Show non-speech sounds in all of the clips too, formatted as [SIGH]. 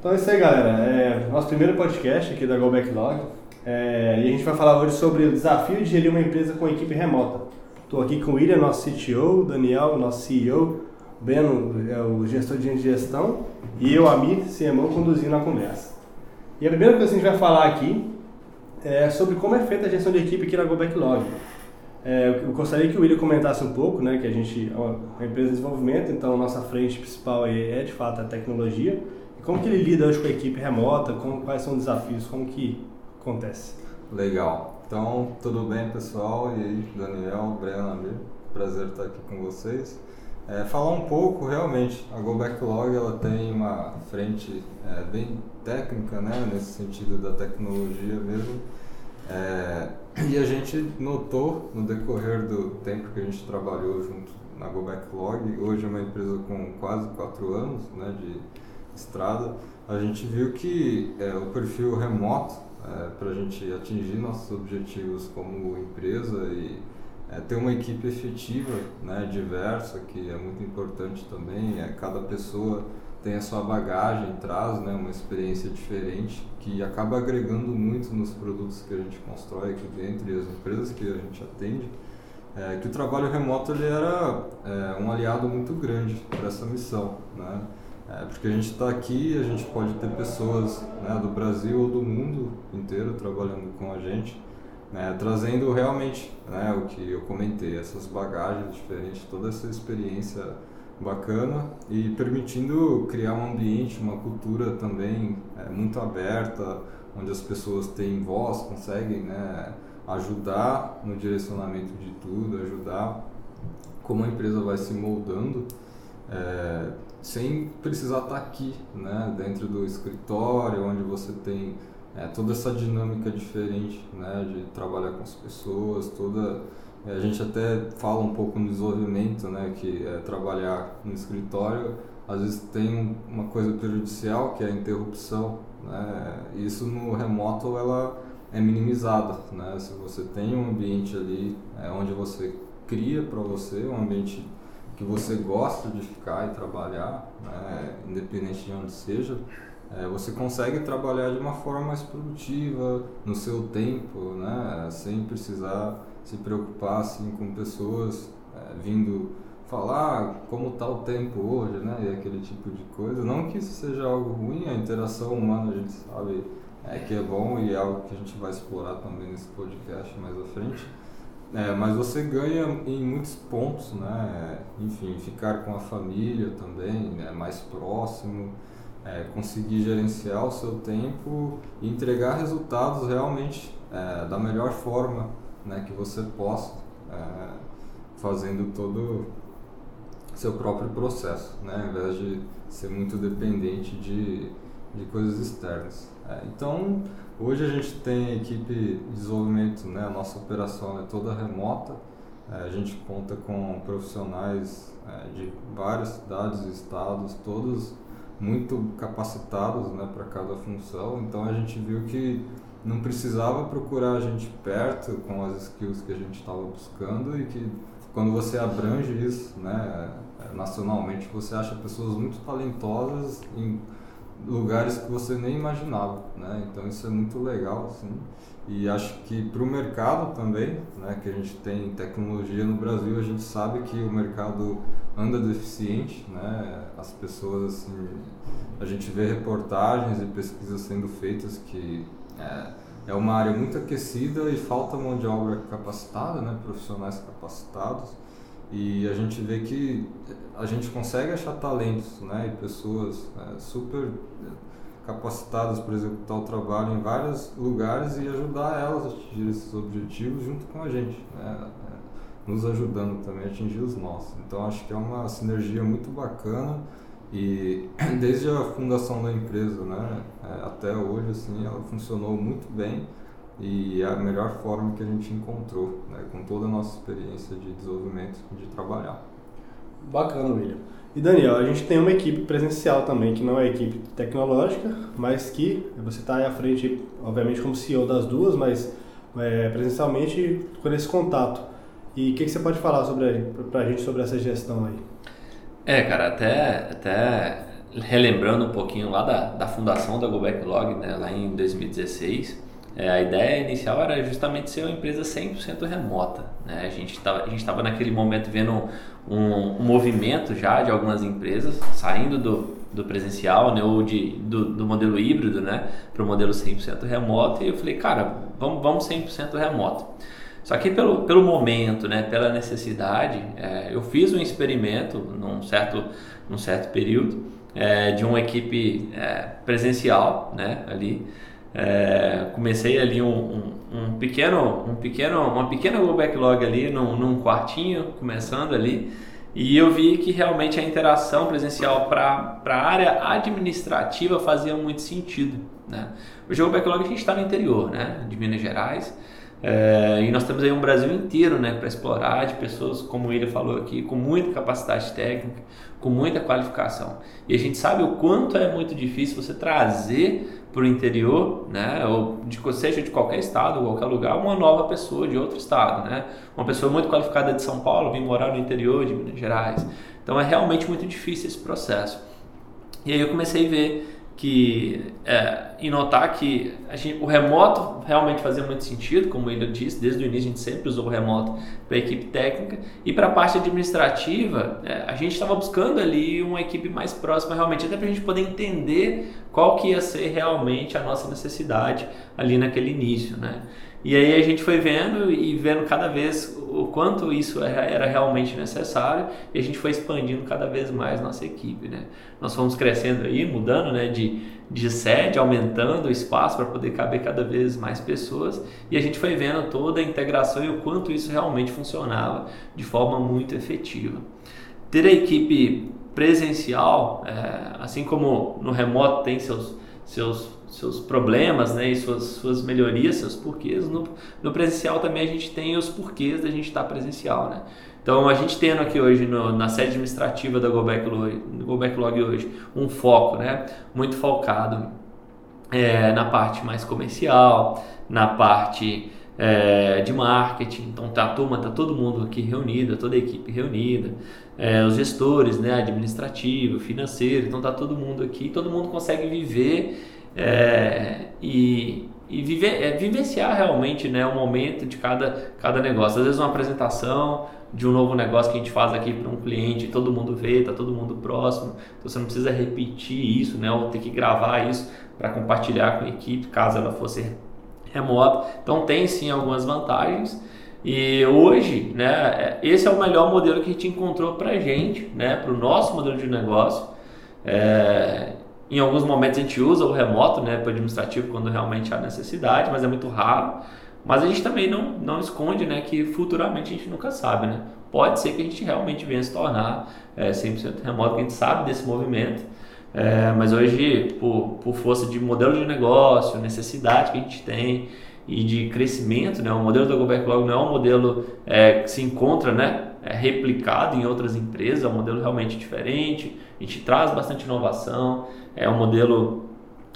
Então é isso aí, galera. É nosso primeiro podcast aqui da Go Backlog. É, e a gente vai falar hoje sobre o desafio de gerir uma empresa com equipe remota. Estou aqui com o William, nosso CTO, Daniel, nosso CEO, Beno, é o gestor de gestão, e eu, Amir, CMO, conduzindo a conversa. E a primeira coisa que a gente vai falar aqui é sobre como é feita a gestão de equipe aqui na Go Backlog. É, eu gostaria que o William comentasse um pouco, né, que a gente é uma empresa de desenvolvimento, então nossa frente principal é de fato a tecnologia. Como que ele lida hoje com a equipe remota, como, quais são os desafios, como que acontece? Legal. Então, tudo bem, pessoal? E aí, Daniel, Breno, Amir, prazer estar aqui com vocês. É, falar um pouco, realmente, a Go Backlog ela tem uma frente é, bem técnica, né, nesse sentido da tecnologia mesmo. É, e a gente notou no decorrer do tempo que a gente trabalhou junto na Go Backlog, hoje é uma empresa com quase quatro anos né, de estrada, a gente viu que é, o perfil remoto é, para a gente atingir nossos objetivos como empresa e é, ter uma equipe efetiva, né, diversa, que é muito importante também. É, cada pessoa tem a sua bagagem, traz né, uma experiência diferente que acaba agregando muito nos produtos que a gente constrói aqui dentro e as empresas que a gente atende. É, que o trabalho remoto ele era é, um aliado muito grande para essa missão, né? É, porque a gente está aqui, a gente pode ter pessoas né, do Brasil ou do mundo inteiro trabalhando com a gente, né, trazendo realmente né, o que eu comentei, essas bagagens diferentes, toda essa experiência bacana e permitindo criar um ambiente, uma cultura também é, muito aberta, onde as pessoas têm voz, conseguem né, ajudar no direcionamento de tudo, ajudar como a empresa vai se moldando, é, sem precisar estar aqui, né, dentro do escritório, onde você tem é, toda essa dinâmica diferente né, de trabalhar com as pessoas, toda a gente até fala um pouco no desenvolvimento, né, que é trabalhar no escritório às vezes tem uma coisa prejudicial que é a interrupção, né? Isso no remoto ela é minimizada, né? Se você tem um ambiente ali é, onde você cria para você um ambiente que você gosta de ficar e trabalhar, né? independente de onde seja, é, você consegue trabalhar de uma forma mais produtiva, no seu tempo, né? Sem precisar se preocupar assim com pessoas é, vindo falar como está o tempo hoje, né? E aquele tipo de coisa. Não que isso seja algo ruim, a interação humana a gente sabe é, que é bom e é algo que a gente vai explorar também nesse podcast mais à frente. É, mas você ganha em muitos pontos, né? Enfim, ficar com a família também, né? mais próximo, é, conseguir gerenciar o seu tempo e entregar resultados realmente é, da melhor forma né, que você possa, é, fazendo todo seu próprio processo, né, ao invés de ser muito dependente de, de coisas externas. É, então, hoje a gente tem equipe de desenvolvimento, né, a nossa operação é toda remota, é, a gente conta com profissionais é, de várias cidades e estados, todos muito capacitados né, para cada função, então a gente viu que não precisava procurar a gente perto com as skills que a gente estava buscando e que quando você abrange isso, né, nacionalmente, você acha pessoas muito talentosas em lugares que você nem imaginava, né? Então isso é muito legal, assim. E acho que para o mercado também, né, que a gente tem tecnologia no Brasil, a gente sabe que o mercado anda deficiente, né? As pessoas assim, a gente vê reportagens e pesquisas sendo feitas que é, é uma área muito aquecida e falta mão de obra capacitada, né, profissionais capacitados. E a gente vê que a gente consegue achar talentos né, e pessoas é, super capacitadas para executar o trabalho em vários lugares e ajudar elas a atingir esses objetivos junto com a gente, né, nos ajudando também a atingir os nossos. Então acho que é uma sinergia muito bacana e [CLEARS THROAT] desde a fundação da empresa, né, até hoje, assim, ela funcionou muito bem e é a melhor forma que a gente encontrou, né, com toda a nossa experiência de desenvolvimento, de trabalhar. Bacana, William. E Daniel, a gente tem uma equipe presencial também, que não é equipe tecnológica, mas que você está à frente, obviamente, como CEO das duas, mas é, presencialmente com esse contato. E o que, que, você pode falar sobre para a gente sobre essa gestão aí? É, cara, até, até relembrando um pouquinho lá da, da fundação da Go Backlog, né, lá em 2016, é, a ideia inicial era justamente ser uma empresa 100% remota. Né? A gente estava naquele momento vendo um, um, movimento já de algumas empresas saindo do, do presencial né, ou de, do, do modelo híbrido né, para o modelo 100% remoto e eu falei, cara, vamos, vamos 100% remoto. Só que pelo, pelo momento, né, pela necessidade, é, eu fiz um experimento num certo, num certo período é, de uma equipe é, presencial né, ali. É, comecei ali um, um, um, pequeno, um pequeno, uma pequena backlog ali num, num quartinho, começando ali. E eu vi que realmente a interação presencial para a área administrativa fazia muito sentido. Né? O jogo backlog a gente está no interior né? de Minas Gerais. É, e nós temos aí um Brasil inteiro né, para explorar, de pessoas, como ele falou aqui, com muita capacidade técnica, com muita qualificação. E a gente sabe o quanto é muito difícil você trazer para o interior, né, ou de, seja de qualquer estado, qualquer lugar, uma nova pessoa de outro estado, né, uma pessoa muito qualificada de São Paulo vir morar no interior de Minas Gerais. Então é realmente muito difícil esse processo. E aí eu comecei a ver que é, e notar que gente, o remoto realmente fazia muito sentido, como ele disse, desde o início a gente sempre usou o remoto para a equipe técnica e para a parte administrativa é, a gente estava buscando ali uma equipe mais próxima realmente, até para a gente poder entender qual que ia ser realmente a nossa necessidade ali naquele início, né? E aí a gente foi vendo e vendo cada vez o quanto isso era realmente necessário e a gente foi expandindo cada vez mais nossa equipe, né? Nós fomos crescendo aí, mudando, né, de, de sede, aumentando o espaço para poder caber cada vez mais pessoas e a gente foi vendo toda a integração e o quanto isso realmente funcionava de forma muito efetiva. Ter a equipe presencial, é, assim como no remoto tem seus, seus seus problemas né, e suas, suas melhorias, seus porquês. No, no presencial também a gente tem os porquês da gente estar presencial. Né? Então, a gente tendo aqui hoje no, na sede administrativa da Go Backlog, Go Backlog hoje um foco né, muito focado é, na parte mais comercial, na parte é, de marketing. Então, tá, a turma, está todo mundo aqui reunida, toda a equipe reunida, é, os gestores né, administrativo, financeiro. Então, está todo mundo aqui, todo mundo consegue viver é, e, e viver, é, vivenciar realmente né, o momento de cada, cada negócio. Às vezes uma apresentação de um novo negócio que a gente faz aqui para um cliente, todo mundo vê, tá todo mundo próximo, então você não precisa repetir isso, né, ou ter que gravar isso para compartilhar com a equipe, caso ela fosse remota. Então tem sim algumas vantagens. E hoje, né, é, esse é o melhor modelo que a gente encontrou para a gente, né, para o nosso modelo de negócio. É, em alguns momentos a gente usa o remoto né, para o administrativo quando realmente há necessidade, mas é muito raro. Mas a gente também não, não esconde né, que futuramente a gente nunca sabe. Né? Pode ser que a gente realmente venha se tornar é, 100% remoto, que a gente sabe desse movimento. É, mas hoje, por, por força de modelo de negócio, necessidade que a gente tem e de crescimento, né, o modelo da Go Backlog não é um modelo é, que se encontra né, é replicado em outras empresas, é um modelo realmente diferente, a gente traz bastante inovação, é um modelo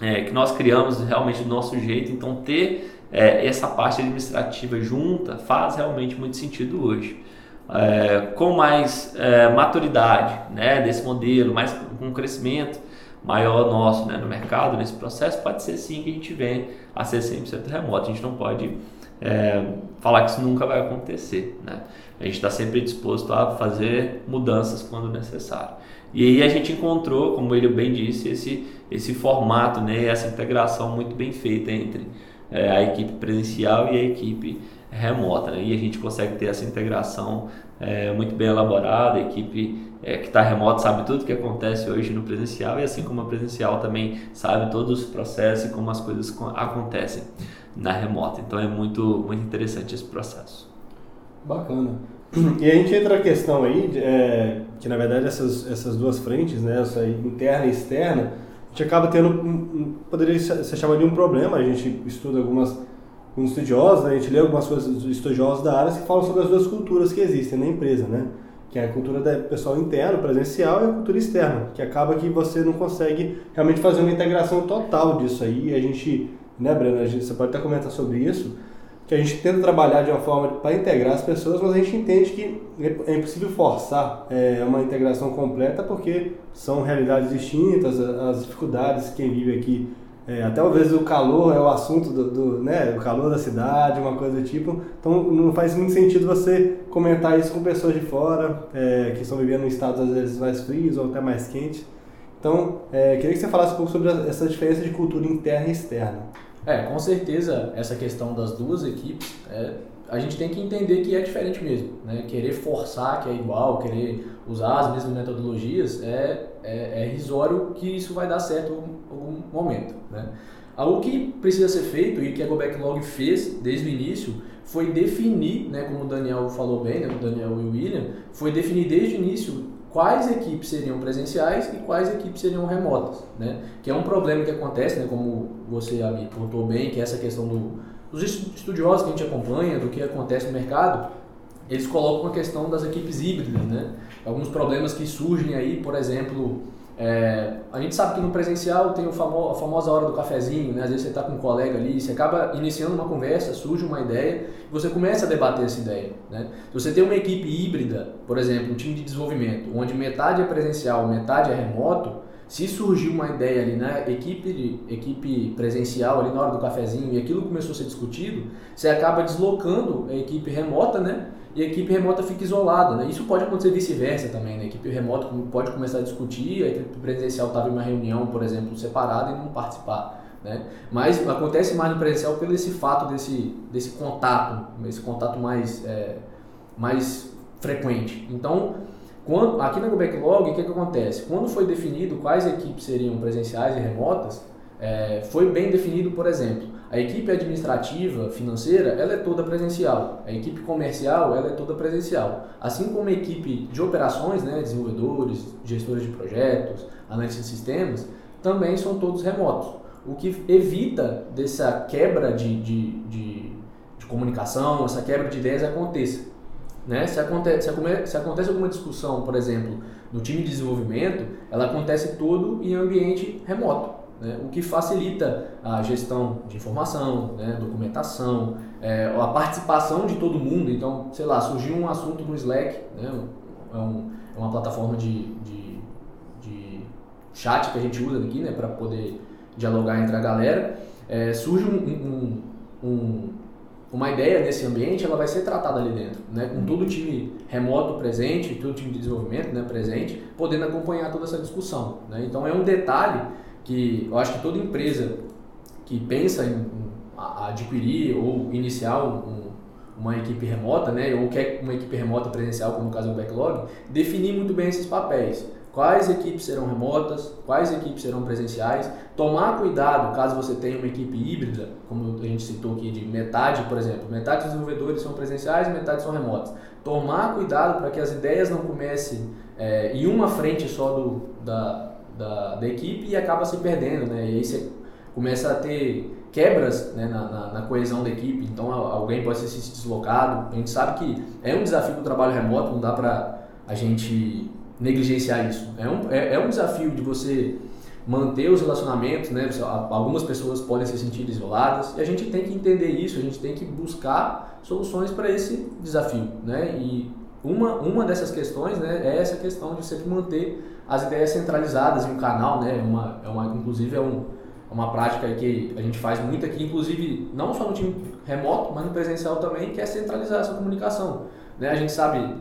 é, que nós criamos realmente do nosso jeito, então ter é, essa parte administrativa junta faz realmente muito sentido hoje. É, com mais é, maturidade né, desse modelo, mais com um crescimento maior nosso né, no mercado, nesse processo, pode ser sim que a gente venha a ser 100% remoto. A gente não pode é, falar que isso nunca vai acontecer. Né? A gente está sempre disposto a fazer mudanças quando necessário. E aí a gente encontrou, como ele bem disse, esse, esse formato, né, essa integração muito bem feita entre é, a equipe presencial e a equipe remota. Né? E a gente consegue ter essa integração é, muito bem elaborada, a equipe é, que está remota sabe tudo que acontece hoje no presencial e assim como a presencial também sabe todos os processos e como as coisas acontecem na remota. Então é muito, muito interessante esse processo. Bacana. [CLEARS THROAT] E a gente entra na questão aí, é, que na verdade essas, essas duas frentes, né, essa interna e externa, a gente acaba tendo, um, poderia ser chamado de um problema, a gente estuda algumas, alguns estudiosos, né, a gente lê algumas coisas dos estudiosos da área que falam sobre as duas culturas que existem na empresa, né, que é a cultura do pessoal interno, presencial, e a cultura externa, que acaba que você não consegue realmente fazer uma integração total disso aí, e a gente, né, Breno, a gente, você pode até comentar sobre isso, que a gente tenta trabalhar de uma forma para integrar as pessoas, mas a gente entende que é impossível forçar é, uma integração completa porque são realidades distintas, as dificuldades quem vive aqui é, até às vezes o calor é o assunto do, do, né, o calor da cidade, uma coisa do tipo. Então não faz muito sentido você comentar isso com pessoas de fora, é, que estão vivendo em estados às vezes mais frios ou até mais quentes. Então, é, queria que você falasse um pouco sobre essa diferença de cultura interna e externa. É, com certeza essa questão das duas equipes, é, a gente tem que entender que é diferente mesmo. Né? Querer forçar que é igual, querer usar as mesmas metodologias, é, é, é risório que isso vai dar certo em algum momento. Né? Algo que precisa ser feito e que a Go Backlog fez desde o início foi definir, né, como o Daniel falou bem, né, o Daniel e o William, foi definir desde o início quais equipes seriam presenciais e quais equipes seriam remotas, né? Que é um problema que acontece, né? Como você me contou bem, que é essa questão do, dos estudiosos que a gente acompanha, do que acontece no mercado, eles colocam a questão das equipes híbridas, né? Alguns problemas que surgem aí, por exemplo, é, a gente sabe que no presencial tem famo, a famosa hora do cafezinho, né? às vezes você está com um colega ali, você acaba iniciando uma conversa, surge uma ideia você começa a debater essa ideia. Né? Se você tem uma equipe híbrida, por exemplo, um time de desenvolvimento, onde metade é presencial, metade é remoto, se surgiu uma ideia ali na equipe, equipe presencial ali na hora do cafezinho e aquilo começou a ser discutido, você acaba deslocando a equipe remota, né? e a equipe remota fica isolada. Né? Isso pode acontecer vice-versa também. Né? A equipe remota pode começar a discutir, a equipe presencial estava em uma reunião, por exemplo, separada e não participar. Né? Mas acontece mais no presencial pelo esse fato desse, desse contato, esse contato mais, é, mais frequente. Então, quando, aqui na Backlog, o que, que acontece? Quando foi definido quais equipes seriam presenciais e remotas, é, foi bem definido, por exemplo, a equipe administrativa, financeira, ela é toda presencial. A equipe comercial, ela é toda presencial. Assim como a equipe de operações, né, desenvolvedores, gestores de projetos, analistas de sistemas, também são todos remotos. O que evita dessa quebra de, de, de, de comunicação, essa quebra de ideias aconteça. Né? Se, acontece, se acontece alguma discussão, por exemplo, no time de desenvolvimento, ela acontece todo em ambiente remoto né, o que facilita a gestão de informação, né, documentação, é, a participação de todo mundo. Então, sei lá, surgiu um assunto no Slack, né, é, um, é uma plataforma de, de, de, chat que a gente usa aqui né, para poder dialogar entre a galera. É, surge um, um, um, uma ideia nesse ambiente, ela vai ser tratada ali dentro, né, com todo o time remoto presente, todo o time de desenvolvimento né, presente, podendo acompanhar toda essa discussão. Né? Então, é um detalhe que eu acho que toda empresa que pensa em adquirir ou iniciar um, uma equipe remota, né, ou quer uma equipe remota presencial, como no caso do Backlog, definir muito bem esses papéis. Quais equipes serão remotas, quais equipes serão presenciais, tomar cuidado caso você tenha uma equipe híbrida, como a gente citou aqui, de metade, por exemplo, metade dos desenvolvedores são presenciais, metade são remotas. Tomar cuidado para que as ideias não comecem é, em uma frente só do, da, da, da equipe e acaba se perdendo, né? E aí você começa a ter quebras né, na, na, na, coesão da equipe, então alguém pode ser deslocado. A gente sabe que é um desafio do trabalho remoto, não dá para a gente negligenciar isso. É um, é, é, um desafio de você manter os relacionamentos, né? Algumas pessoas podem se sentir isoladas e a gente tem que entender isso, a gente tem que buscar soluções para esse desafio, né? E uma, uma dessas questões né, é essa questão de sempre manter as ideias centralizadas em um canal, né? Uma, é uma, inclusive é um, é uma prática que a gente faz muito aqui, inclusive não só no time remoto, mas no presencial também, que é centralizar essa comunicação. Né? A gente sabe,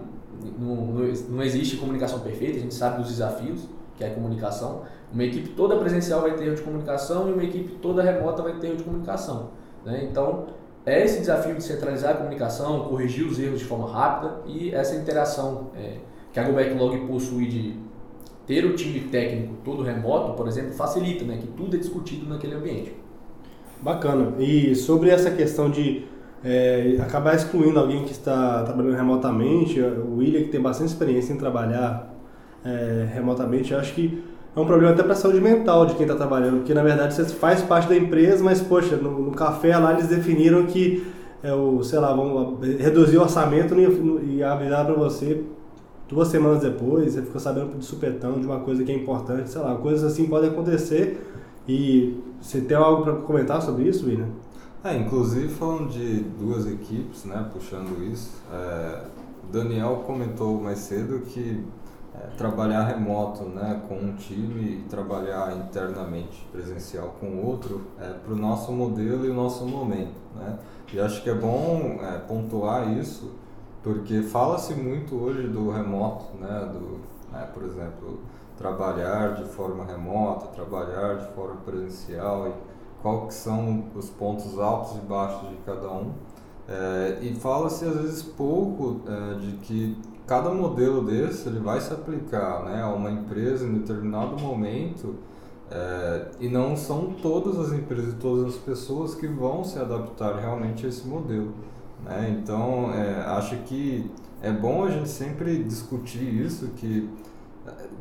não, não existe comunicação perfeita, a gente sabe dos desafios, que é a comunicação. Uma equipe toda presencial vai ter erro de comunicação e uma equipe toda remota vai ter erro de comunicação. Né? Então, é esse desafio de centralizar a comunicação, corrigir os erros de forma rápida e essa interação é, que a Go Backlog possui de ter o time técnico todo remoto, por exemplo, facilita, né? Que tudo é discutido naquele ambiente. Bacana. E sobre essa questão de é, acabar excluindo alguém que está trabalhando remotamente, o William que tem bastante experiência em trabalhar é, remotamente, eu acho que é um problema até para a saúde mental de quem está trabalhando, porque na verdade você faz parte da empresa, mas poxa, no, no café lá eles definiram que é o, sei lá, vão reduzir o orçamento e avisar para você duas semanas depois, você ficou sabendo de supetão de uma coisa que é importante, sei lá, coisas assim podem acontecer. E você tem algo para comentar sobre isso, William? É, inclusive falando de duas equipes, né, puxando isso, é, Daniel comentou mais cedo que é, trabalhar remoto né, com um time e trabalhar internamente presencial com outro é para o nosso modelo e o nosso momento. Né? E acho que é bom é, pontuar isso, porque fala-se muito hoje do remoto, né, do, né, por exemplo, trabalhar de forma remota, trabalhar de forma presencial e qual que são os pontos altos e baixos de cada um. É, e fala-se às vezes pouco é, de que cada modelo desse ele vai se aplicar né, a uma empresa em determinado momento é, e não são todas as empresas e todas as pessoas que vão se adaptar realmente a esse modelo. Né? Então, é, acho que é bom a gente sempre discutir isso, que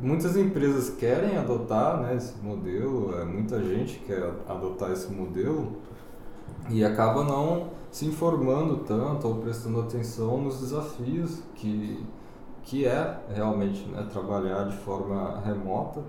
muitas empresas querem adotar né, esse modelo, é, muita gente quer adotar esse modelo e acaba não se informando tanto ou prestando atenção nos desafios que, que é realmente né, trabalhar de forma remota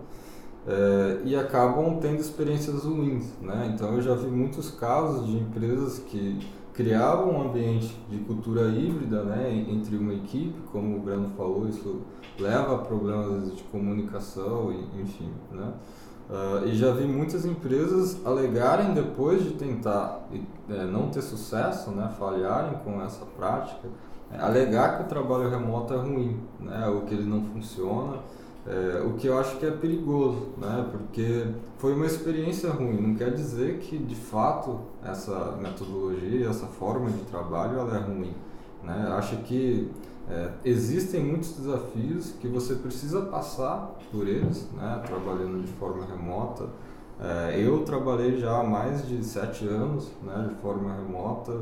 é, e acabam tendo experiências ruins. Né? Então eu já vi muitos casos de empresas que criavam um ambiente de cultura híbrida né, entre uma equipe, como o Breno falou, isso leva a problemas de comunicação, enfim. Né? Uh, e já vi muitas empresas alegarem depois de tentar é, não ter sucesso, né, falharem com essa prática, é, alegar que o trabalho remoto é ruim, né, ou que ele não funciona, é, o que eu acho que é perigoso, né, porque foi uma experiência ruim. Não quer dizer que de fato essa metodologia, essa forma de trabalho, ela é ruim. Né? Acho que é, existem muitos desafios que você precisa passar por eles, né, trabalhando de forma remota. É, eu trabalhei já há mais de sete anos né, de forma remota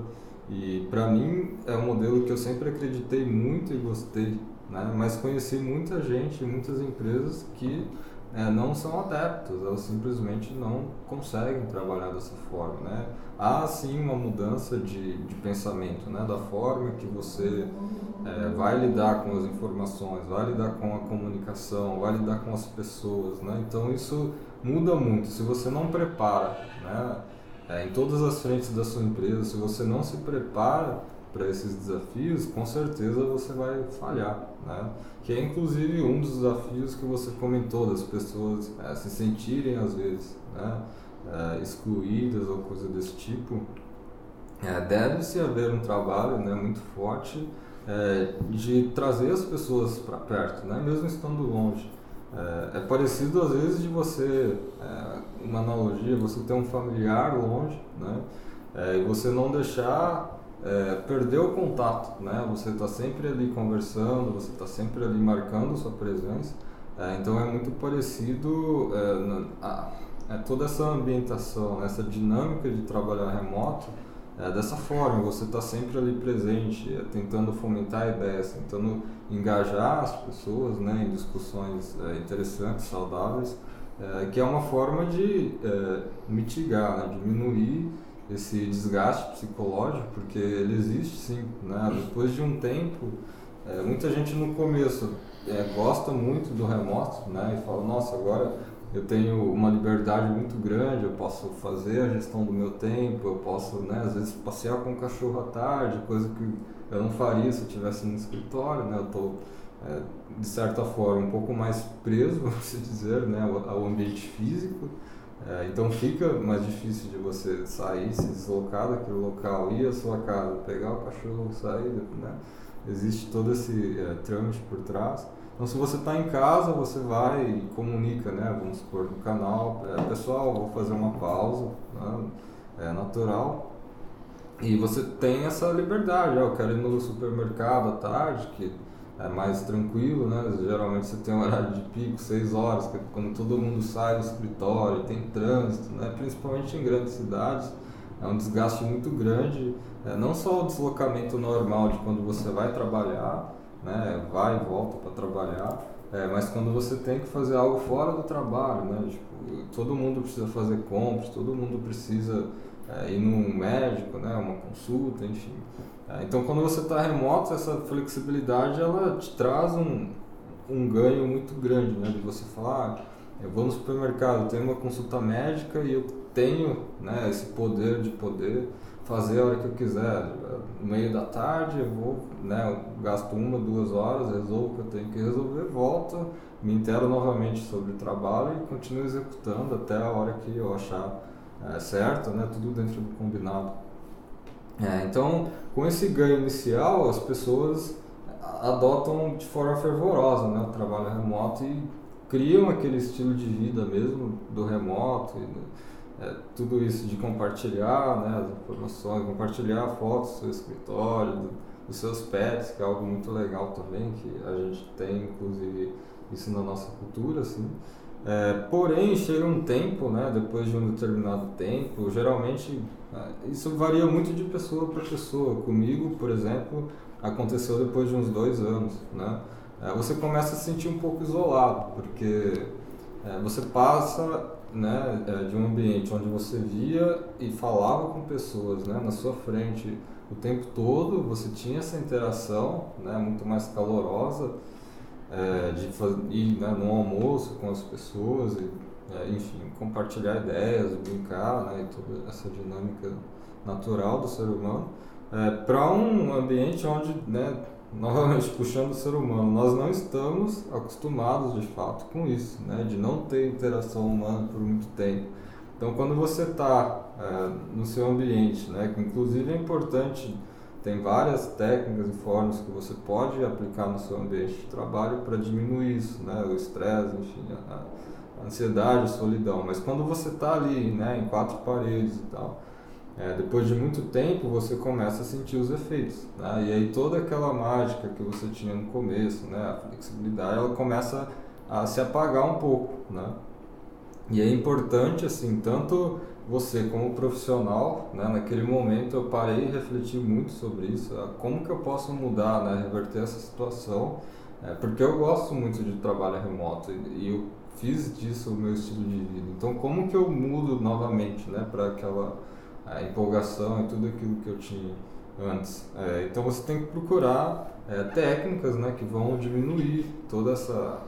e para mim é um modelo que eu sempre acreditei muito e gostei, né, mas conheci muita gente, muitas empresas que é, não são adeptos, elas simplesmente não conseguem trabalhar dessa forma. Né? Há sim uma mudança de, de pensamento, né? da forma que você é, vai lidar com as informações, vai lidar com a comunicação, vai lidar com as pessoas. Né? Então isso muda muito. Se você não prepara né? É, em todas as frentes da sua empresa, se você não se prepara para esses desafios, com certeza você vai falhar, né? Que é inclusive um dos desafios que você comentou das pessoas é, se sentirem às vezes, né? É, excluídas ou coisa desse tipo. É, Deve-se haver um trabalho, né, muito forte é, de trazer as pessoas para perto, né, mesmo estando longe. É, é, parecido às vezes de você, é, uma analogia, você ter um familiar longe, né, e você não deixar é, perder o contato, né? Você está sempre ali conversando, você está sempre ali marcando sua presença. É, então é muito parecido é, na, a, é toda essa ambientação, né? essa dinâmica de trabalhar remoto. É, dessa forma, você está sempre ali presente, é, tentando fomentar ideias, tentando engajar as pessoas né, em discussões é, interessantes, saudáveis, é, que é uma forma de é, mitigar, né, diminuir esse desgaste psicológico, porque ele existe sim. Né? Depois de um tempo, é, muita gente no começo é, gosta muito do remoto né? e fala: Nossa, agora eu tenho uma liberdade muito grande, eu posso fazer a gestão do meu tempo, eu posso, né, às vezes, passear com o cachorro à tarde, coisa que eu não faria se eu estivesse no escritório. Né? Eu estou, é, de certa forma, um pouco mais preso, [LAUGHS] vamos dizer, né, ao, ambiente físico. É, então fica mais difícil de você sair, se deslocar daquele local, ir à sua casa, pegar o cachorro, sair, né? Existe todo esse é, trâmite por trás. Então se você está em casa, você vai e comunica, né? Vamos supor, no canal, é, pessoal, vou fazer uma pausa, né? é natural. E você tem essa liberdade, ó, eu quero ir no supermercado à tarde, que é mais tranquilo, né? Geralmente você tem um horário de pico, 6 horas, que é quando todo mundo sai do escritório, tem trânsito, né? Principalmente em grandes cidades, é um desgaste muito grande, é, não só o deslocamento normal de quando você vai trabalhar, né? Vai e volta para trabalhar, é, mas quando você tem que fazer algo fora do trabalho, né? Tipo, todo mundo precisa fazer compras, todo mundo precisa é, ir num médico, né? Uma consulta, enfim. É, então, quando você está remoto, essa flexibilidade ela te traz um, um ganho muito grande, né? De você falar, ah, eu vou no supermercado, tenho uma consulta médica e eu tenho né, esse poder de poder fazer a hora que eu quiser. No meio da tarde eu vou, né, eu gasto uma, duas horas, resolvo o que eu tenho que resolver, volto, me intero novamente sobre o trabalho e continuo executando até a hora que eu achar é, certo, né, tudo dentro do combinado. É, então, com esse ganho inicial, as pessoas adotam de forma fervorosa né, o trabalho remoto e criam aquele estilo de vida mesmo do remoto. E, é, tudo isso de compartilhar né, as informações, compartilhar fotos do seu escritório, do, dos seus pets, que é algo muito legal também, que a gente tem inclusive isso na nossa cultura. Assim. É, porém, chega um tempo, né, depois de um determinado tempo, geralmente isso varia muito de pessoa para pessoa. Comigo, por exemplo, aconteceu depois de uns dois anos. Né? É, você começa a se sentir um pouco isolado, porque é, você passa né, é, de um ambiente onde você via e falava com pessoas né, na sua frente o tempo todo, você tinha essa interação né, muito mais calorosa é, de ir né, no almoço com as pessoas, e, é, enfim, compartilhar ideias, brincar, né, e toda essa dinâmica natural do ser humano, é, para um ambiente onde, né, [LAUGHS] novamente puxando o ser humano, nós não estamos acostumados de fato com isso, né, de não ter interação humana por muito tempo. Então, quando você está é, no seu ambiente, né, que inclusive é importante tem várias técnicas e formas que você pode aplicar no seu ambiente de trabalho para diminuir isso, né? O estresse, enfim, a, ansiedade, solidão. Mas quando você está ali, né, em quatro paredes e tal, é, depois de muito tempo você começa a sentir os efeitos, né? E aí toda aquela mágica que você tinha no começo, né, a flexibilidade, ela começa a se apagar um pouco, né? E é importante assim, tanto você como profissional, né, naquele momento eu parei e refleti muito sobre isso, ah, como que eu posso mudar, né, reverter essa situação, é, porque eu gosto muito de trabalho remoto e, e eu fiz disso o meu estilo de vida. Então como que eu mudo novamente, né, para aquela empolgação e tudo aquilo que eu tinha antes. É, então você tem que procurar é, técnicas, né, que vão diminuir toda essa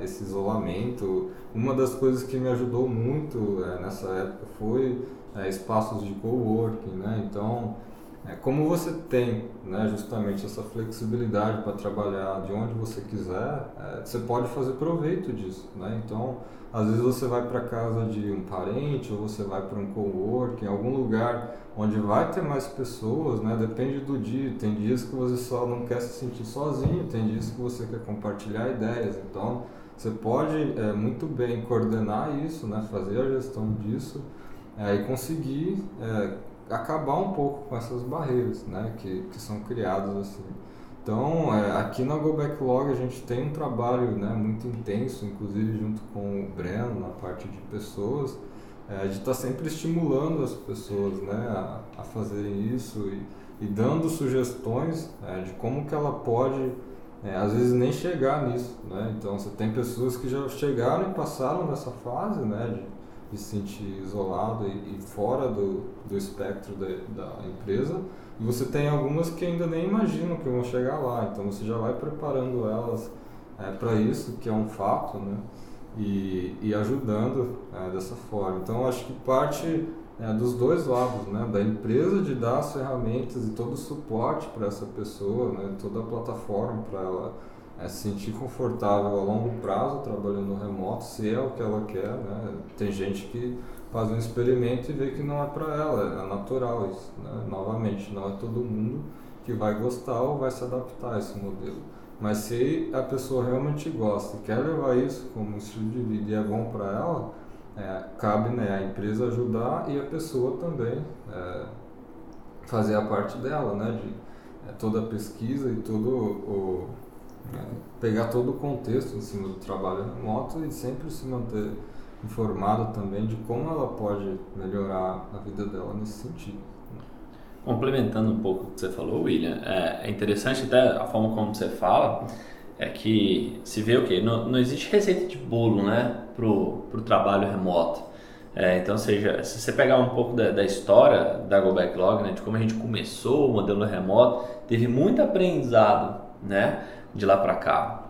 esse isolamento. Uma das coisas que me ajudou muito é, nessa época foi é, espaços de coworking, né? Então, é, como você tem né, justamente essa flexibilidade para trabalhar de onde você quiser, é, você pode fazer proveito disso, né? Então, às vezes você vai para casa de um parente ou você vai para um coworking, algum lugar onde vai ter mais pessoas, né? Depende do dia. Tem dias que você só não quer se sentir sozinho, tem dias que você quer compartilhar ideias. Então, você pode é, muito bem coordenar isso, né? Fazer a gestão disso é, e conseguir é, acabar um pouco com essas barreiras, né? Que, que são criadas assim. Então, é, aqui na Go Backlog a gente tem um trabalho né, muito intenso, inclusive junto com o Breno, na parte de pessoas, é, de estar tá sempre estimulando as pessoas né, a, a fazerem isso e, e dando sugestões é, de como que ela pode, é, às vezes, nem chegar nisso. Né? Então, você tem pessoas que já chegaram e passaram dessa fase né, de, se sentir isolado e, e fora do, do espectro da, da empresa, e você tem algumas que ainda nem imaginam que vão chegar lá, então você já vai preparando elas é, para isso, que é um fato, né? e, e ajudando é, dessa forma. Então, acho que parte é, dos dois lados, né? da empresa de dar as ferramentas e todo o suporte para essa pessoa, né? toda a plataforma para ela é, se sentir confortável a longo prazo trabalhando remoto, se é o que ela quer. Né? Tem gente que faz um experimento e vê que não é para ela, é natural isso. Né? Novamente, não é todo mundo que vai gostar ou vai se adaptar a esse modelo. Mas se a pessoa realmente gosta e quer levar isso como estilo de vida e é bom para ela, é, cabe né, a empresa ajudar e a pessoa também é, fazer a parte dela, né, de é, toda a pesquisa e todo o, é, pegar todo o contexto em cima do trabalho remoto e sempre se manter informada também de como ela pode melhorar a vida dela nesse sentido. Complementando um pouco o que você falou, William, é, é interessante até a forma como você fala, é que se vê o quê? Não, não existe receita de bolo, né, pro, pro trabalho remoto. É, então, seja, se você pegar um pouco da, da história da Go Backlog, né, de como a gente começou o modelo remoto, teve muito aprendizado, né, de lá para cá.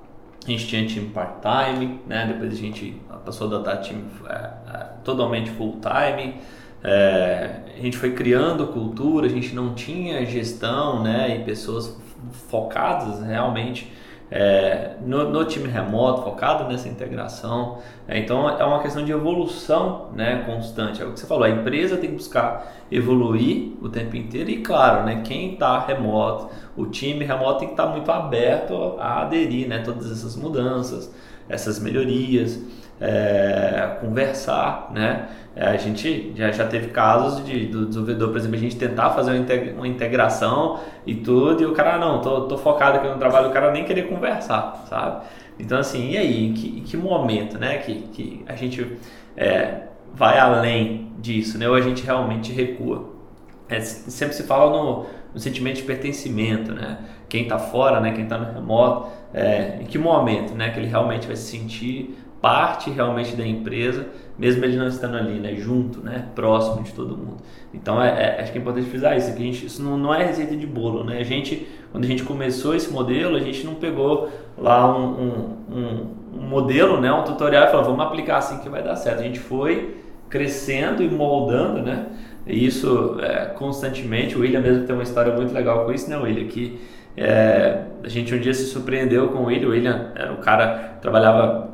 A gente tinha time part-time, né, depois a gente passou a adotar time é, é, totalmente full-time, é, a gente foi criando cultura, a gente não tinha gestão né, e pessoas focadas realmente é, no, no, time remoto, focado nessa integração. É, então é uma questão de evolução né, constante. É o que você falou, a empresa tem que buscar evoluir o tempo inteiro e, claro, né, quem está remoto, o time remoto tem que estar tá muito aberto a aderir né, todas essas mudanças, essas melhorias é, conversar, né? É, a gente já, já teve casos de, do desenvolvedor, por exemplo, a gente tentar fazer uma integração e tudo, e o cara, ah, não, tô, tô focado aqui no trabalho, o cara nem querer conversar, sabe? Então, assim, e aí, em que, em que momento, né, que, que a gente é, vai além disso, né, ou a gente realmente recua? É, sempre se fala no, no sentimento de pertencimento, né? Quem está fora, né, quem está no remoto, é, em que momento, né, que ele realmente vai se sentir parte realmente da empresa, mesmo ele não estando ali, né, junto, né, próximo de todo mundo. Então, é, é acho que é importante frisar isso, que a gente, isso não, não é receita de bolo, né? A gente, quando a gente começou esse modelo, a gente não pegou lá um, um, um, modelo, né, um tutorial e falou, vamos aplicar assim que vai dar certo. A gente foi crescendo e moldando, né? E isso é, constantemente. O William mesmo tem uma história muito legal com isso, né, William? Que é, a gente um dia se surpreendeu com o William. O William era um cara trabalhava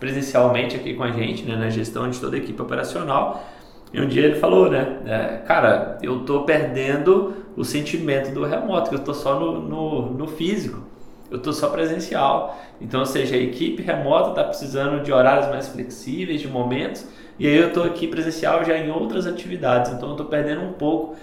presencialmente aqui com a gente, né, na gestão de toda a equipe operacional. E um dia ele falou, né, é, cara, eu tô perdendo o sentimento do remoto, que eu tô só no, no, no físico, eu tô só presencial. Então, ou seja, a equipe remota está precisando de horários mais flexíveis, de momentos, e aí eu tô aqui presencial já em outras atividades, então eu tô perdendo um pouco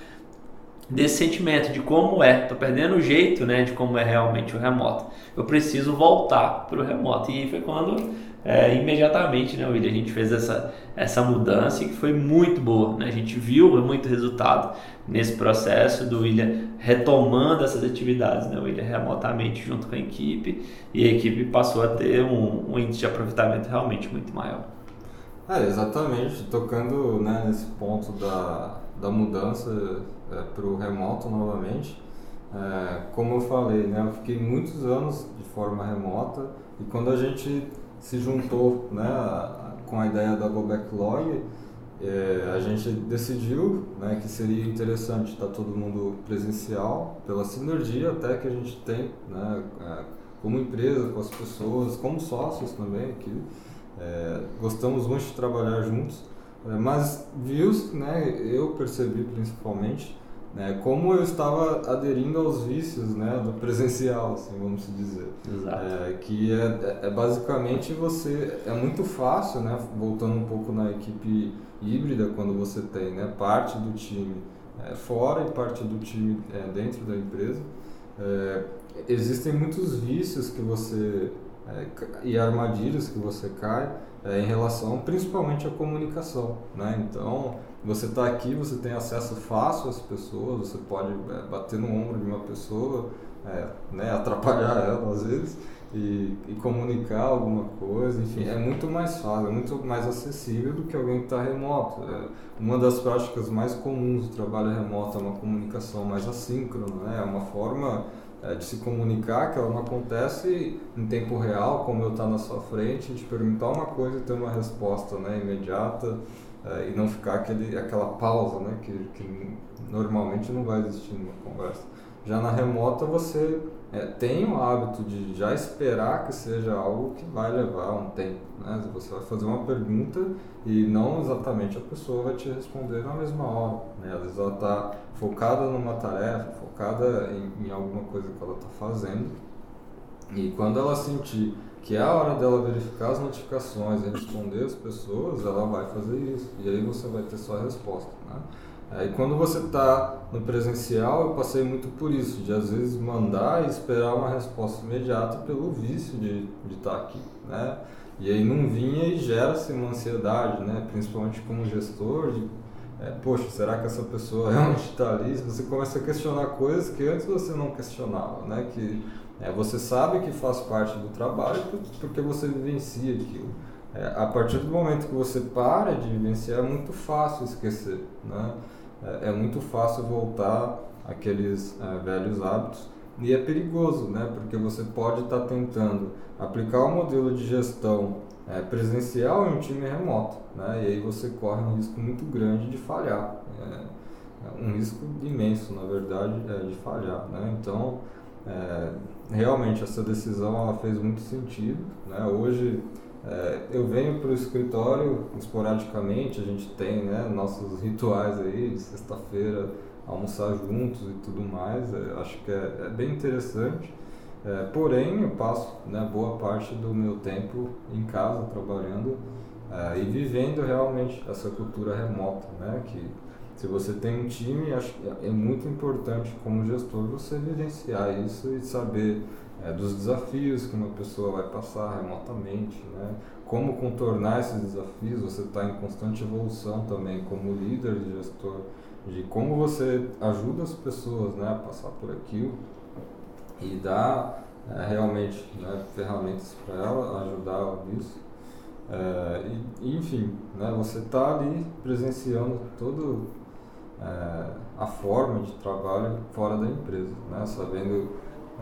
desse sentimento de como é, tô perdendo o jeito, né, de como é realmente o remoto. Eu preciso voltar para o remoto. E foi quando é, imediatamente, né, William? A gente fez essa, essa mudança que foi muito boa. Né? A gente viu muito resultado nesse processo do William retomando essas atividades, né, William? Remotamente junto com a equipe e a equipe passou a ter um, um índice de aproveitamento realmente muito maior. É, exatamente. Tocando né, nesse ponto da, da mudança é, para o remoto novamente. É, como eu falei, né, eu fiquei muitos anos de forma remota e quando a gente se juntou né, com a ideia da Go Backlog, é, a gente decidiu né, que seria interessante estar todo mundo presencial, pela sinergia até que a gente tem né, é, como empresa, com as pessoas, como sócios também aqui. É, gostamos muito de trabalhar juntos, é, mas viu né, eu percebi principalmente né, como eu estava aderindo aos vícios né, do presencial, assim, vamos dizer. Exato. É, que é, é, basicamente você. É muito fácil, né, voltando um pouco na equipe híbrida, quando você tem né, parte do time é, fora e parte do time é, dentro da empresa. É, existem muitos vícios que você. É, e armadilhas que você cai em relação principalmente à comunicação. Né? Então você está aqui, você tem acesso fácil às pessoas, você pode é, bater no ombro de uma pessoa, é, né, atrapalhar [LAUGHS] ela às vezes e, e, comunicar alguma coisa, enfim, é muito mais fácil, é muito mais acessível do que alguém que está remoto. É, uma das práticas mais comuns do trabalho remoto é uma comunicação mais assíncrona, né, é uma forma é, de se comunicar que ela não acontece em tempo real, como eu estar tá na sua frente, te perguntar uma coisa e ter uma resposta né, imediata e não ficar aquele, aquela pausa né, que, que normalmente não vai existir numa conversa. Já na remota você é, tem o hábito de já esperar que seja algo que vai levar um tempo. Né? Você vai fazer uma pergunta e não exatamente a pessoa vai te responder na mesma hora. Né? Às vezes ela está focada numa tarefa, focada em, em alguma coisa que ela está fazendo. E quando ela sentir que é a hora dela verificar as notificações e responder as pessoas, ela vai fazer isso. E aí você vai ter sua resposta. Né? E quando você está no presencial, eu passei muito por isso, de às vezes mandar e esperar uma resposta imediata pelo vício de estar tá aqui. Né? E aí não vinha e gera-se uma ansiedade, né? principalmente como gestor, de é, poxa, será que essa pessoa [LAUGHS] realmente está ali? Você começa a questionar coisas que antes você não questionava, né? Que é, você sabe que faz parte do trabalho porque você vivencia aquilo. É, a partir do momento que você para de vivenciar, é muito fácil esquecer. Né? É, é muito fácil voltar àqueles é, velhos hábitos. E é perigoso, né? Porque você pode estar tá tentando aplicar o um modelo de gestão é, presencial em um time remoto, né? E aí você corre um risco muito grande de falhar. É, um risco imenso, na verdade, é, de falhar, né? Então, é, realmente essa decisão fez muito sentido, né? Hoje é, eu venho para o escritório esporadicamente, a gente tem né, nossos rituais aí, de sexta-feira almoçar juntos e tudo mais, é, acho que é, é bem interessante. É, porém, eu passo né, boa parte do meu tempo em casa trabalhando é, e vivendo realmente essa cultura remota, né, que se você tem um time, acho é muito importante como gestor você vivenciar isso e saber é, dos desafios que uma pessoa vai passar remotamente, né? como contornar esses desafios, você está em constante evolução também como líder de gestor, de como você ajuda as pessoas né, a passar por aquilo e dá é, realmente né, ferramentas para ela, ajudar nisso. É, e, enfim, né, você está ali presenciando todo é, a forma de trabalho fora da empresa, né, sabendo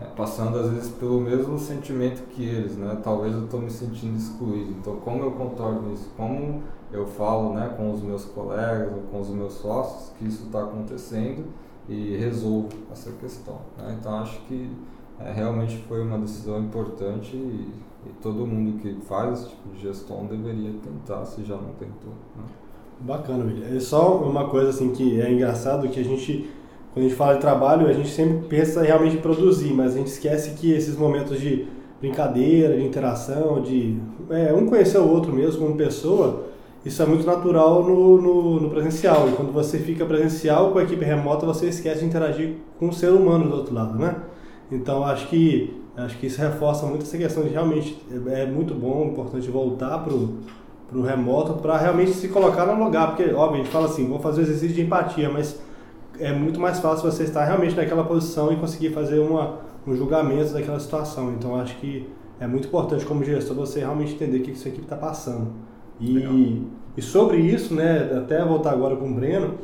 é, passando às vezes pelo mesmo sentimento que eles, né? Talvez eu estou me sentindo excluído. Então, como eu contorno isso? Como eu falo, né, com os meus colegas ou com os meus sócios que isso está acontecendo e resolvo essa questão. Né? Então, acho que é, realmente foi uma decisão importante e, e, todo mundo que faz esse tipo de gestão deveria tentar, se já não tentou. Né? Bacana, William. É só uma coisa assim que é engraçado que a gente quando a gente fala de trabalho, a gente sempre pensa realmente em produzir, mas a gente esquece que esses momentos de brincadeira, de interação, de é, um conhecer o outro mesmo como pessoa, isso é muito natural no, no, no, presencial. E quando você fica presencial com a equipe remota, você esquece de interagir com o ser humano do outro lado, né? Então acho que acho que isso reforça muito essa questão de realmente é, é muito bom, importante voltar pro pro remoto para realmente se colocar no lugar, porque óbvio a gente fala assim, vou fazer o exercício de empatia, mas é muito mais fácil você estar realmente naquela posição e conseguir fazer uma, um julgamento daquela situação. Então, acho que é muito importante como gestor você realmente entender o que, que sua equipe está passando. E, e sobre isso, né, até voltar agora com o Breno,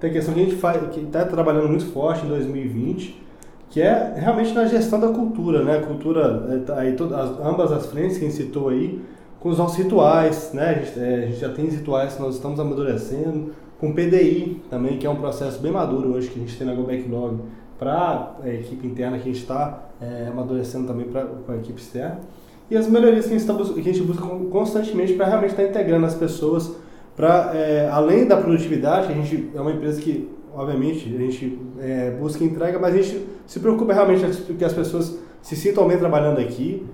tem a questão que a gente faz, que está trabalhando muito forte em 2020, que é realmente na gestão da cultura, né? A cultura, é, tá aí todas, ambas as frentes que a gente citou aí, com os nossos rituais, né? A gente, é, a gente já tem rituais que nós estamos amadurecendo, com PDI também, que é um processo bem maduro hoje que a gente tem na Go Backlog para a equipe interna, que a gente está é, amadurecendo também para a equipe externa. E as melhorias que a gente, tá, que a gente busca constantemente para realmente estar tá integrando as pessoas para, é, além da produtividade, a gente é uma empresa que, obviamente, a gente é, busca entrega, mas a gente se preocupa realmente que as pessoas se sintam bem trabalhando aqui.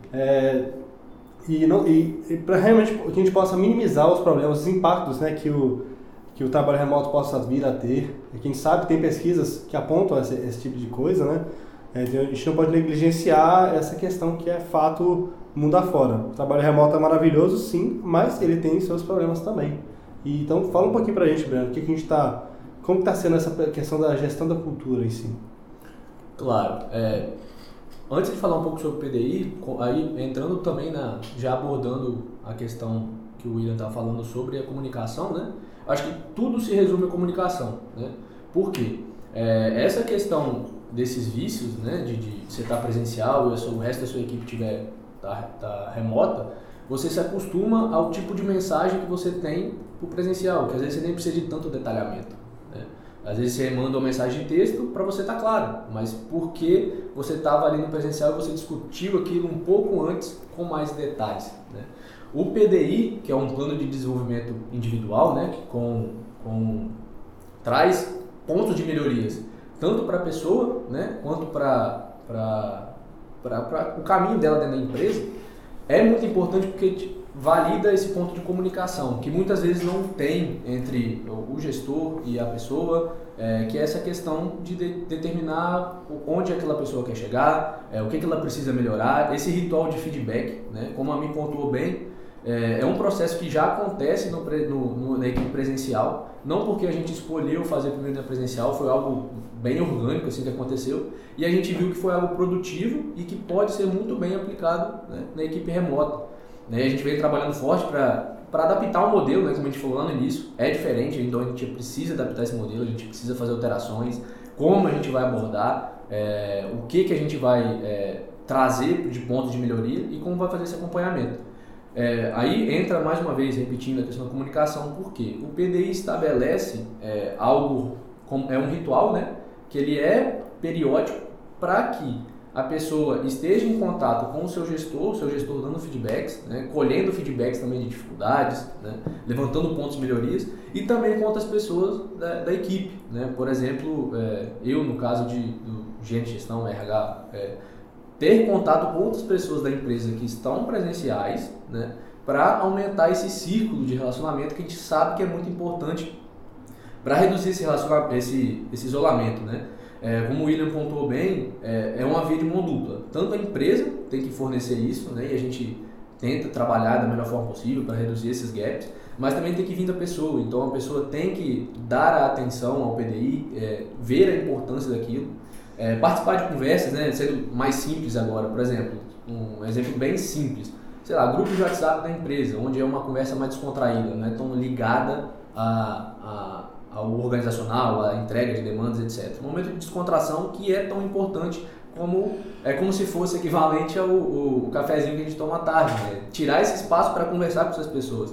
E, não, e, e para realmente que a gente possa minimizar os problemas, os impactos né, que o, que o trabalho remoto possa vir a ter. E quem sabe tem pesquisas que apontam esse, esse tipo de coisa, né? É, então, a gente não pode negligenciar essa questão que é fato mundo afora. O trabalho remoto é maravilhoso, sim, mas ele tem seus problemas também. E, então, fala um pouquinho pra gente, Breno, o que, que a gente está... Como está sendo essa questão da gestão da cultura em si? Claro. É, antes de falar um pouco sobre o PDI, aí entrando também na... já abordando a questão que o William estava falando sobre a comunicação, né? Acho que tudo se resume à comunicação, né? Por quê? É, essa questão desses vícios, né, de, de você estar presencial e o resto da sua equipe tiver tá, tá remota, você se acostuma ao tipo de mensagem que você tem para o presencial, que às vezes você nem precisa de tanto detalhamento. Às vezes você manda uma mensagem de texto para você estar tá claro, mas porque você estava ali no presencial e você discutiu aquilo um pouco antes com mais detalhes. Né? O PDI, que é um plano de desenvolvimento individual, né, que com, com, traz pontos de melhorias, tanto para a pessoa né, quanto para o caminho dela dentro da empresa, é muito importante porque valida esse ponto de comunicação, que muitas vezes não tem entre o gestor e a pessoa, é, que é essa questão de, de, determinar onde aquela pessoa quer chegar, é, o que, que ela precisa melhorar, esse ritual de feedback, né, como a mim pontuou bem, é, é, um processo que já acontece no, no, no, na equipe presencial, não porque a gente escolheu fazer primeiro na presencial, foi algo bem orgânico assim que aconteceu, e a gente viu que foi algo produtivo e que pode ser muito bem aplicado né, na equipe remota. Né, a gente vem trabalhando forte para adaptar o modelo, né, como a gente falou lá no início, é diferente, então a gente precisa adaptar esse modelo, a gente precisa fazer alterações, como a gente vai abordar, é, o que, que a gente vai é, trazer de pontos de melhoria e como vai fazer esse acompanhamento. É, aí entra mais uma vez, repetindo a questão da comunicação, porque o PDI estabelece algo, é um ritual, né, que ele é periódico para que a pessoa esteja em contato com o seu gestor, o seu gestor dando feedbacks, né, colhendo feedbacks também de dificuldades, né, levantando pontos de melhorias e também com outras pessoas da, da equipe. Né? Por exemplo, é, eu, no caso de, do gerente de gestão, RH, é, ter contato com outras pessoas da empresa que estão presenciais né, para aumentar esse círculo de relacionamento que a gente sabe que é muito importante para reduzir esse, esse, esse isolamento. Né? É, como o William pontuou bem, é, é, uma via de mão dupla. Tanto a empresa tem que fornecer isso, né, e a gente tenta trabalhar da melhor forma possível para reduzir esses gaps, mas também tem que vir da pessoa. Então a pessoa tem que dar a atenção ao PDI, é, ver a importância daquilo, é, participar de conversas, né, sendo mais simples agora, por exemplo, um exemplo bem simples. Sei lá, grupo de WhatsApp da empresa, onde é uma conversa mais descontraída, não é tão ligada a, a ao organizacional, à entrega de demandas, etc. Um momento de descontração que é tão importante como é como se fosse equivalente ao, ao cafezinho que a gente toma à tarde, né? tirar esse espaço para conversar com essas pessoas.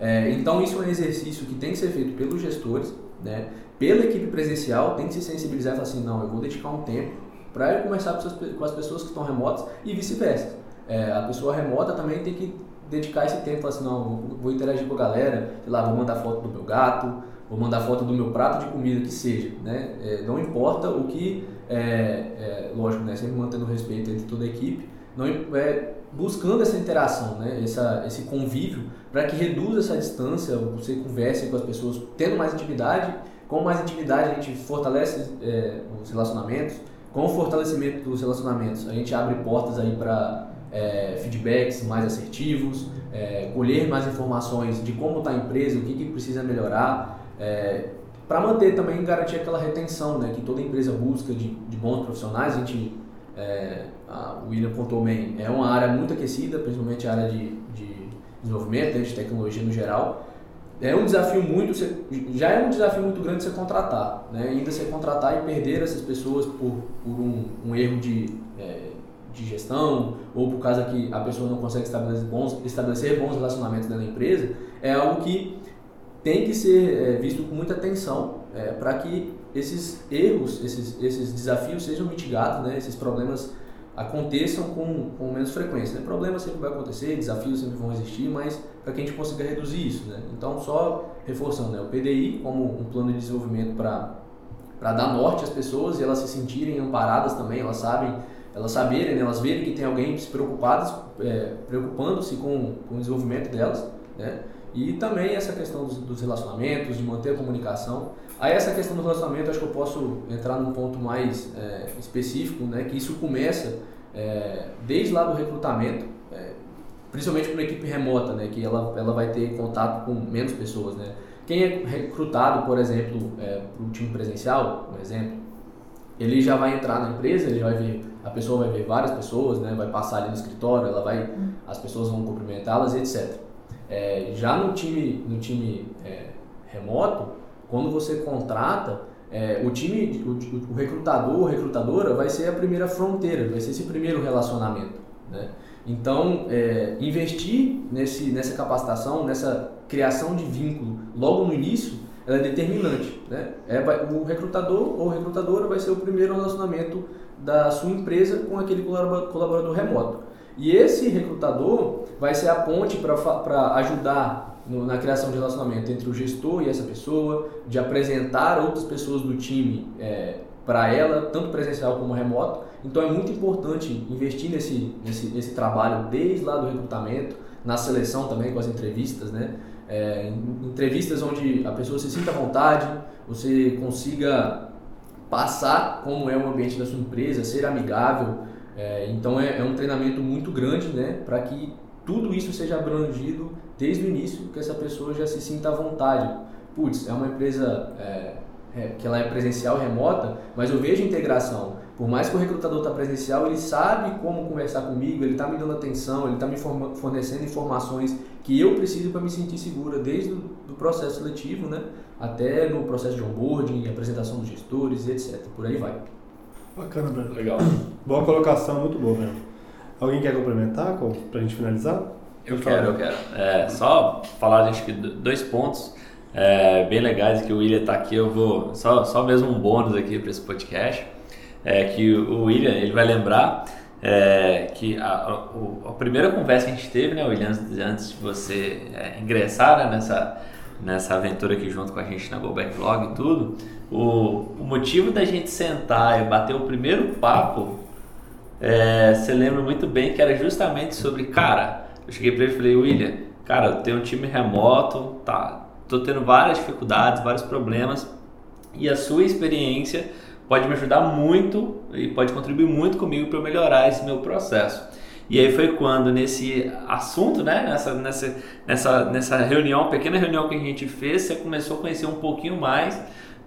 É, então isso é um exercício que tem que ser feito pelos gestores, né? pela equipe presencial, tem que se sensibilizar e falar assim, não, eu vou dedicar um tempo para eu conversar com as pessoas que estão remotas e vice-versa. É, a pessoa remota também tem que dedicar esse tempo, assim, não, vou interagir com a galera, sei lá, vou mandar foto do meu gato, vou mandar foto do meu prato de comida que seja, né? É, não importa o que, é, é, lógico, né? Sempre mantendo respeito entre toda a equipe, não é, buscando essa interação, né? Essa, esse convívio para que reduza essa distância, você converse com as pessoas, tendo mais intimidade. Com mais intimidade a gente fortalece é, os relacionamentos. Com o fortalecimento dos relacionamentos a gente abre portas aí para é, feedbacks mais assertivos, é, colher mais informações de como está a empresa, o que, que precisa melhorar, é, para manter também garantir aquela retenção né, que toda empresa busca de, de bons profissionais. A gente, é, a William pontuou bem, é uma área muito aquecida, principalmente a área de, de desenvolvimento, né, de tecnologia no geral. É um desafio muito, já é um desafio muito grande você contratar, né? ainda você contratar e perder essas pessoas por, por um, um erro de, é, de gestão ou por causa que a pessoa não consegue estabelecer bons, estabelecer bons relacionamentos dentro da empresa, é algo que tem que ser é, visto com muita atenção é, para que esses erros, esses, esses desafios sejam mitigados, né? esses problemas aconteçam com, com menos frequência. Né? Problemas sempre vai acontecer, desafios sempre vão existir, mas para que a gente consiga reduzir isso. Né? Então, só reforçando, né? o PDI como um plano de desenvolvimento para dar norte às pessoas e elas se sentirem amparadas também, elas sabem, elas saberem, né? elas verem que tem alguém se preocupadas, é, preocupando-se com, com o desenvolvimento delas, né? E também essa questão dos, dos, relacionamentos, de manter a comunicação. Aí essa questão do relacionamento, acho que eu posso entrar num ponto mais é, específico, né, que isso começa é, desde lá do recrutamento, é, principalmente para uma equipe remota, né, que ela, ela vai ter contato com menos pessoas. Né. Quem é recrutado, por exemplo, é, para o time presencial, um exemplo, ele já vai entrar na empresa, ele vai ver, a pessoa vai ver várias pessoas, né, vai passar ali no escritório, ela vai, as pessoas vão cumprimentá-las, etc. É, já no time, no time é, remoto, quando você contrata, é, o time, o, o recrutador recrutadora vai ser a primeira fronteira, vai ser esse primeiro relacionamento. Né? Então, é, investir nesse, nessa capacitação, nessa criação de vínculo logo no início, ela é determinante. Né? É, o recrutador ou recrutadora vai ser o primeiro relacionamento da sua empresa com aquele colaborador remoto. E esse recrutador vai ser a ponte para ajudar no, na criação de relacionamento entre o gestor e essa pessoa, de apresentar outras pessoas do time é, para ela, tanto presencial como remoto. Então é muito importante investir nesse, nesse, nesse trabalho desde lá do recrutamento, na seleção também com as entrevistas, né? É, entrevistas onde a pessoa se sinta à vontade, você consiga passar como é o ambiente da sua empresa, ser amigável, é, então é, é, um treinamento muito grande, né, para que tudo isso seja abrangido desde o início, que essa pessoa já se sinta à vontade. Putz, é uma empresa é, que ela é presencial remota, mas eu vejo integração. Por mais que o recrutador está presencial, ele sabe como conversar comigo, ele está me dando atenção, ele está me fornecendo informações que eu preciso para me sentir segura, desde o processo seletivo né, até no processo de onboarding, apresentação dos gestores, etc. Por aí vai. Bacana, Breno. Legal. Boa colocação, muito boa, Breno. Alguém quer complementar para a gente finalizar? Eu quero, eu quero. É, só falar, acho que dois pontos é, bem legais que o William está aqui. Eu vou só, só mesmo um bônus aqui para esse podcast. É que o William ele vai lembrar é, que a, a, a, primeira conversa que a gente teve, né, William, antes, antes de você é, ingressar né, nessa, nessa aventura aqui junto com a gente na Go Backlog e tudo, o, o motivo da gente sentar e bater o primeiro papo, é, você lembra muito bem que era justamente sobre, cara, eu cheguei para ele e falei, William, cara, eu tenho um time remoto, tá, tô tendo várias dificuldades, vários problemas, e a sua experiência pode me ajudar muito e pode contribuir muito comigo para melhorar esse meu processo. E aí foi quando nesse assunto, né, nessa, nessa, nessa, nessa reunião, pequena reunião que a gente fez, você começou a conhecer um pouquinho mais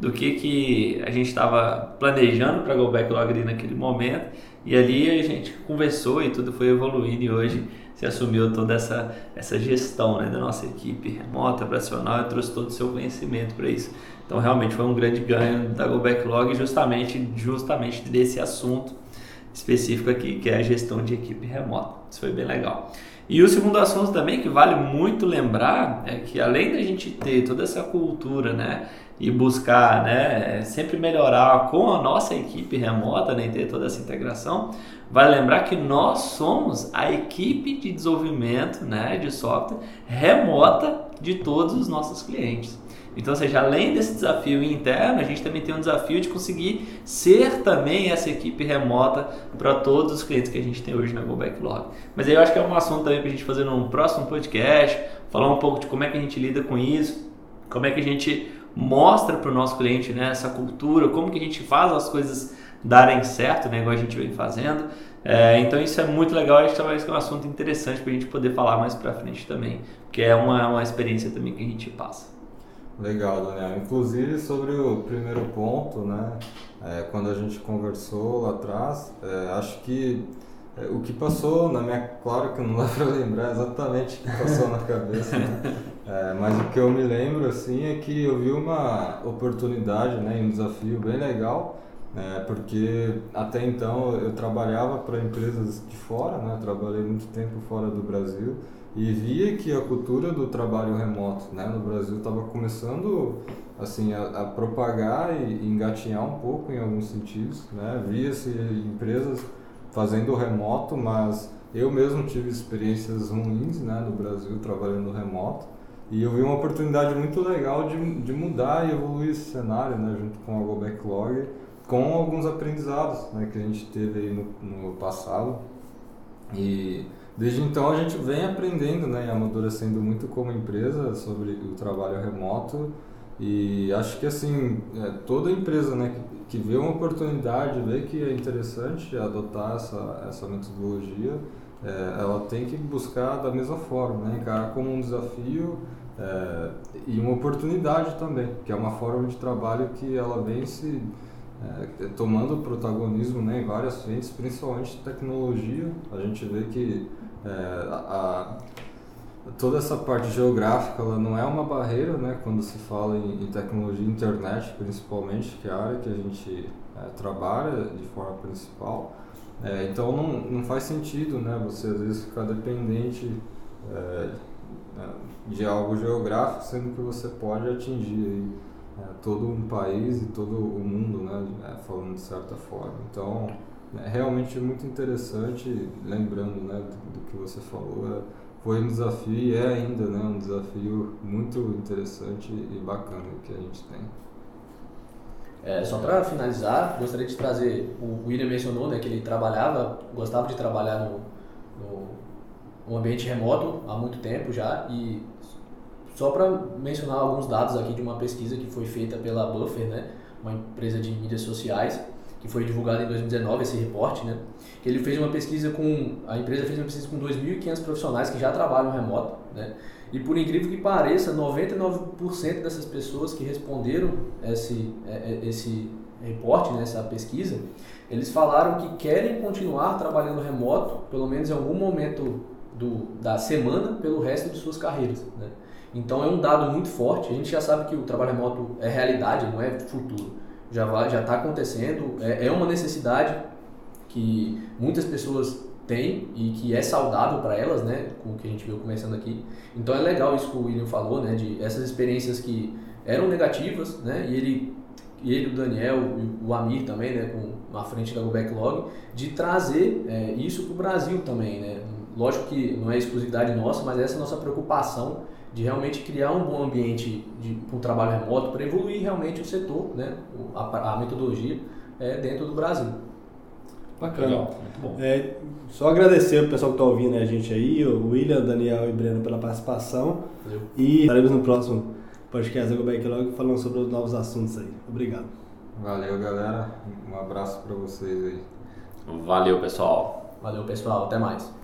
do que, que a gente estava planejando para Go Backlog ali naquele momento. E ali a gente conversou e tudo foi evoluindo e hoje você assumiu toda essa, essa gestão né, da nossa equipe remota, operacional e trouxe todo o seu conhecimento para isso. Então realmente foi um grande ganho da Go Backlog justamente, justamente desse assunto específico aqui, que é a gestão de equipe remota. Isso foi bem legal. E o segundo assunto também que vale muito lembrar é que além da gente ter toda essa cultura, né, e buscar, né, sempre melhorar com a nossa equipe remota, né, e ter toda essa integração, vale lembrar que nós somos a equipe de desenvolvimento, né, de software remota de todos os nossos clientes. Então, seja, além desse desafio interno, a gente também tem um desafio de conseguir ser também essa equipe remota para todos os clientes que a gente tem hoje na Go Backlog. Mas aí eu acho que é um assunto também para a gente fazer num próximo podcast, falar um pouco de como é que a gente lida com isso, como é que a gente mostra para o nosso cliente né, essa cultura, como que a gente faz as coisas darem certo, né, igual a gente vem fazendo. É, então isso é muito legal, acho que é um assunto interessante para a gente poder falar mais para frente também, porque é uma, uma experiência também que a gente passa. Legal, Daniel. Inclusive sobre o primeiro ponto, né? É, quando a gente conversou lá atrás, é, acho que é, o que passou na minha, claro que não dá para lembrar exatamente o que passou na cabeça, né? [LAUGHS] É, mas o que eu me lembro assim é que eu vi uma oportunidade, né, um desafio bem legal, né, porque até então eu trabalhava para empresas de fora, né? trabalhei muito tempo fora do Brasil e via que a cultura do trabalho remoto né, no Brasil estava começando assim a, a, propagar e engatinhar um pouco em alguns sentidos né via-se empresas fazendo remoto mas eu mesmo tive experiências ruins né no Brasil trabalhando remoto e eu vi uma oportunidade muito legal de, de mudar e evoluir esse cenário né junto com a Go Backlog com alguns aprendizados né que a gente teve aí no, no passado. E Desde então a gente vem aprendendo né, e amadurecendo muito como empresa sobre o trabalho remoto. E acho que assim, é, toda empresa né, que, vê uma oportunidade, vê que é interessante adotar essa, essa metodologia, é, ela tem que buscar da mesma forma, né, encarar como um desafio é, e uma oportunidade também, que é uma forma de trabalho que ela vem se é, tomando protagonismo né, em várias frentes, principalmente tecnologia. A gente vê que é, a, toda essa parte geográfica ela não é uma barreira né, quando se fala em, em tecnologia internet, principalmente, que é a área que a gente é, trabalha de forma principal. É, então não, não faz sentido né, você às vezes ficar dependente é, de algo geográfico, sendo que você pode atingir aí, é, todo um país e todo o mundo, né, é, falando de certa forma. Então é realmente muito interessante, lembrando né, do, do que você falou, é, foi um desafio e é ainda né, um desafio muito interessante e bacana que a gente tem. É, só para finalizar, gostaria de trazer, o William mencionou né, que ele trabalhava, gostava de trabalhar no, no, no ambiente remoto há muito tempo já e só para mencionar alguns dados aqui de uma pesquisa que foi feita pela Buffer, né, uma empresa de mídias sociais, que foi divulgado em 2019, esse reporte, né? Que ele fez uma pesquisa com, a empresa fez uma pesquisa com 2.500 profissionais que já trabalham remoto, né? E por incrível que pareça, 99% dessas pessoas que responderam esse, é, é, esse reporte, né, essa pesquisa, eles falaram que querem continuar trabalhando remoto, pelo menos em algum momento do, da semana, pelo resto de suas carreiras. Né? Então é um dado muito forte. A gente já sabe que o trabalho remoto é realidade, não é futuro. Já já está acontecendo. É, é uma necessidade que muitas pessoas têm e que é saudável para elas, né? Com o que a gente viu começando aqui. Então é legal isso que o William falou, né? De essas experiências que eram negativas, né? E ele ele, o Daniel, o Amir também, né, com, na frente da Backlog, de trazer é, isso para o Brasil também. Né? Lógico que não é exclusividade nossa, mas essa é a nossa preocupação de realmente criar um bom ambiente para o trabalho remoto, para evoluir realmente o setor, né, a, a metodologia é, dentro do Brasil. Bacana. Legal, muito bom. É, só agradecer o pessoal que está ouvindo a gente aí, o William, Daniel e Breno pela participação. Valeu. E estaremos no próximo podcast do Backlog falando sobre os novos assuntos aí. Obrigado. Valeu, galera. Um abraço para vocês aí. Valeu, pessoal. Valeu, pessoal. Até mais.